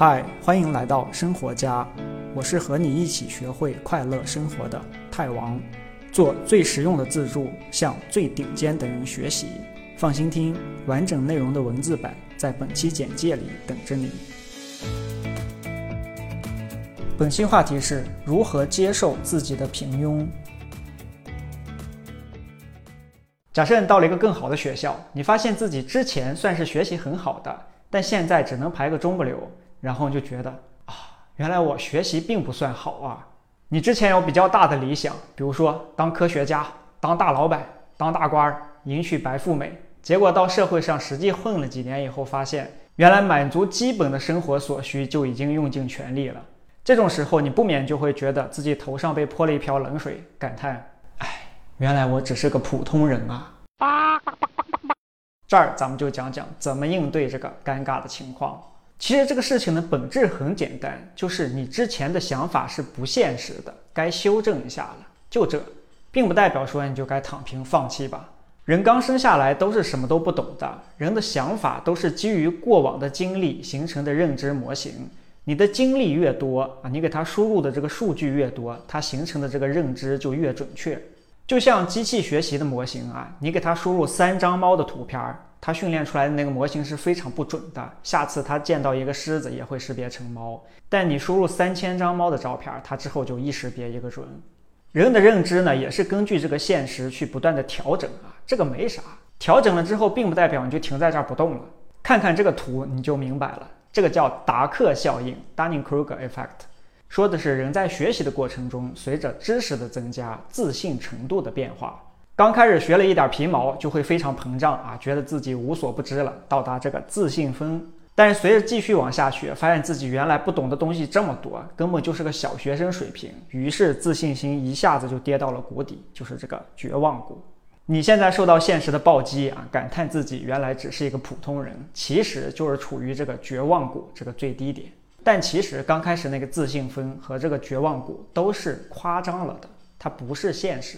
嗨，欢迎来到生活家，我是和你一起学会快乐生活的泰王，做最实用的自助，向最顶尖的人学习。放心听，完整内容的文字版在本期简介里等着你。本期话题是如何接受自己的平庸。假设你到了一个更好的学校，你发现自己之前算是学习很好的，但现在只能排个中不溜。然后就觉得啊，原来我学习并不算好啊。你之前有比较大的理想，比如说当科学家、当大老板、当大官儿、迎娶白富美，结果到社会上实际混了几年以后，发现原来满足基本的生活所需就已经用尽全力了。这种时候，你不免就会觉得自己头上被泼了一瓢冷水，感叹：哎，原来我只是个普通人啊。这儿咱们就讲讲怎么应对这个尴尬的情况。其实这个事情的本质很简单，就是你之前的想法是不现实的，该修正一下了。就这，并不代表说你就该躺平放弃吧。人刚生下来都是什么都不懂的，人的想法都是基于过往的经历形成的认知模型。你的经历越多啊，你给他输入的这个数据越多，它形成的这个认知就越准确。就像机器学习的模型啊，你给它输入三张猫的图片儿。它训练出来的那个模型是非常不准的，下次它见到一个狮子也会识别成猫。但你输入三千张猫的照片，它之后就一识别一个准。人的认知呢，也是根据这个现实去不断的调整啊，这个没啥。调整了之后，并不代表你就停在这儿不动了。看看这个图，你就明白了，这个叫达克效应 （Dunning-Kruger effect），说的是人在学习的过程中，随着知识的增加，自信程度的变化。刚开始学了一点皮毛，就会非常膨胀啊，觉得自己无所不知了，到达这个自信峰。但是随着继续往下学，发现自己原来不懂的东西这么多，根本就是个小学生水平，于是自信心一下子就跌到了谷底，就是这个绝望谷。你现在受到现实的暴击啊，感叹自己原来只是一个普通人，其实就是处于这个绝望谷这个最低点。但其实刚开始那个自信峰和这个绝望谷都是夸张了的，它不是现实。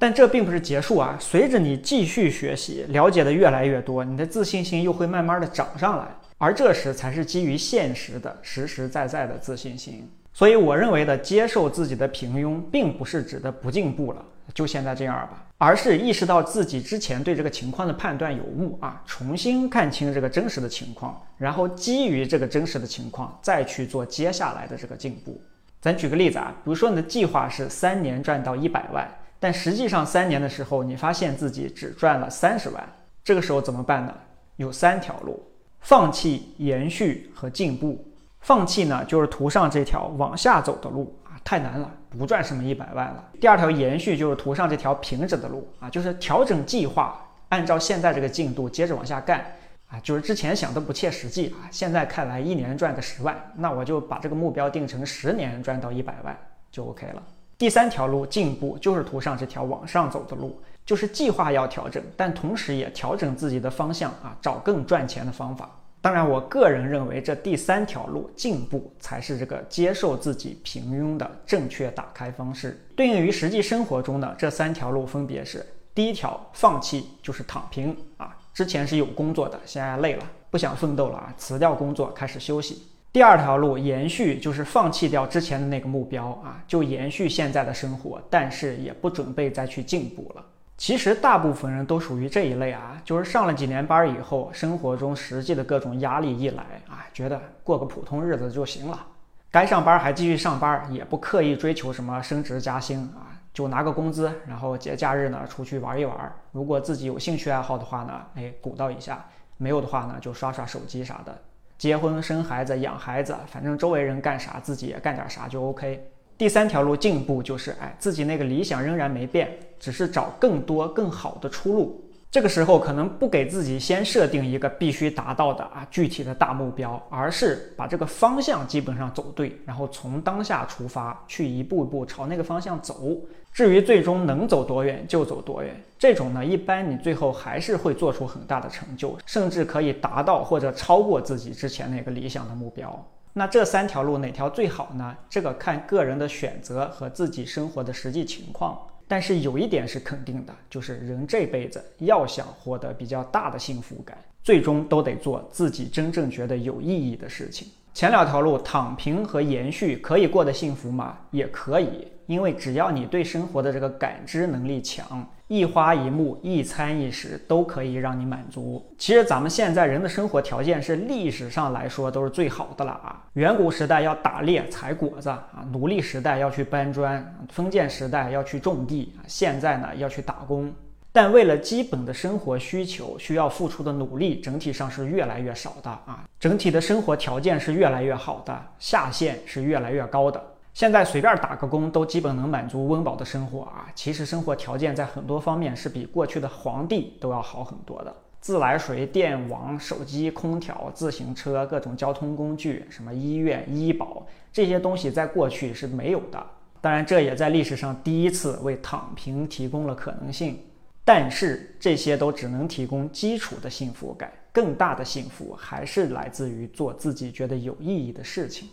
但这并不是结束啊！随着你继续学习，了解的越来越多，你的自信心又会慢慢的涨上来，而这时才是基于现实的、实实在在的自信心。所以，我认为的接受自己的平庸，并不是指的不进步了，就现在这样吧，而是意识到自己之前对这个情况的判断有误啊，重新看清这个真实的情况，然后基于这个真实的情况，再去做接下来的这个进步。咱举个例子啊，比如说你的计划是三年赚到一百万。但实际上，三年的时候，你发现自己只赚了三十万，这个时候怎么办呢？有三条路：放弃、延续和进步。放弃呢，就是图上这条往下走的路啊，太难了，不赚什么一百万了。第二条延续就是图上这条平整的路啊，就是调整计划，按照现在这个进度接着往下干啊，就是之前想的不切实际啊，现在看来一年赚个十万，那我就把这个目标定成十年赚到一百万就 OK 了。第三条路进步就是图上这条往上走的路，就是计划要调整，但同时也调整自己的方向啊，找更赚钱的方法。当然，我个人认为这第三条路进步才是这个接受自己平庸的正确打开方式。对应于实际生活中的这三条路分别是：第一条，放弃就是躺平啊，之前是有工作的，现在累了，不想奋斗了啊，辞掉工作开始休息。第二条路延续就是放弃掉之前的那个目标啊，就延续现在的生活，但是也不准备再去进步了。其实大部分人都属于这一类啊，就是上了几年班以后，生活中实际的各种压力一来啊，觉得过个普通日子就行了，该上班还继续上班，也不刻意追求什么升职加薪啊，就拿个工资，然后节假日呢出去玩一玩。如果自己有兴趣爱好的话呢，哎，鼓捣一下；没有的话呢，就刷刷手机啥的。结婚生孩子养孩子，反正周围人干啥，自己也干点啥就 OK。第三条路进步就是，哎，自己那个理想仍然没变，只是找更多更好的出路。这个时候可能不给自己先设定一个必须达到的啊具体的大目标，而是把这个方向基本上走对，然后从当下出发，去一步一步朝那个方向走。至于最终能走多远就走多远，这种呢，一般你最后还是会做出很大的成就，甚至可以达到或者超过自己之前那个理想的目标。那这三条路哪条最好呢？这个看个人的选择和自己生活的实际情况。但是有一点是肯定的，就是人这辈子要想获得比较大的幸福感，最终都得做自己真正觉得有意义的事情。前两条路躺平和延续可以过得幸福吗？也可以，因为只要你对生活的这个感知能力强，一花一木、一餐一食都可以让你满足。其实咱们现在人的生活条件是历史上来说都是最好的了啊！远古时代要打猎采果子啊，奴隶时代要去搬砖，封建时代要去种地，现在呢要去打工。但为了基本的生活需求，需要付出的努力整体上是越来越少的啊，整体的生活条件是越来越好的，下限是越来越高的。现在随便打个工都基本能满足温饱的生活啊，其实生活条件在很多方面是比过去的皇帝都要好很多的。自来水、电网、手机、空调、自行车、各种交通工具，什么医院、医保这些东西，在过去是没有的。当然，这也在历史上第一次为躺平提供了可能性。但是这些都只能提供基础的幸福感，更大的幸福还是来自于做自己觉得有意义的事情。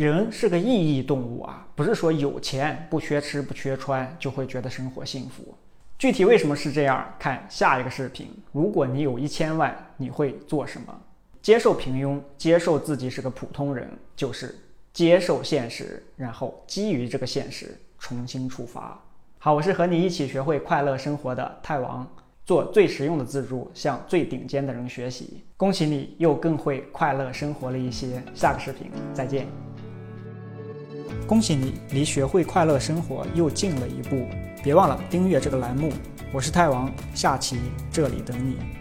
人是个意义动物啊，不是说有钱不缺吃不缺穿就会觉得生活幸福。具体为什么是这样？看下一个视频。如果你有一千万，你会做什么？接受平庸，接受自己是个普通人，就是接受现实，然后基于这个现实重新出发。好，我是和你一起学会快乐生活的泰王，做最实用的自助，向最顶尖的人学习。恭喜你又更会快乐生活了一些。下个视频再见。恭喜你离学会快乐生活又近了一步。别忘了订阅这个栏目。我是泰王，下期这里等你。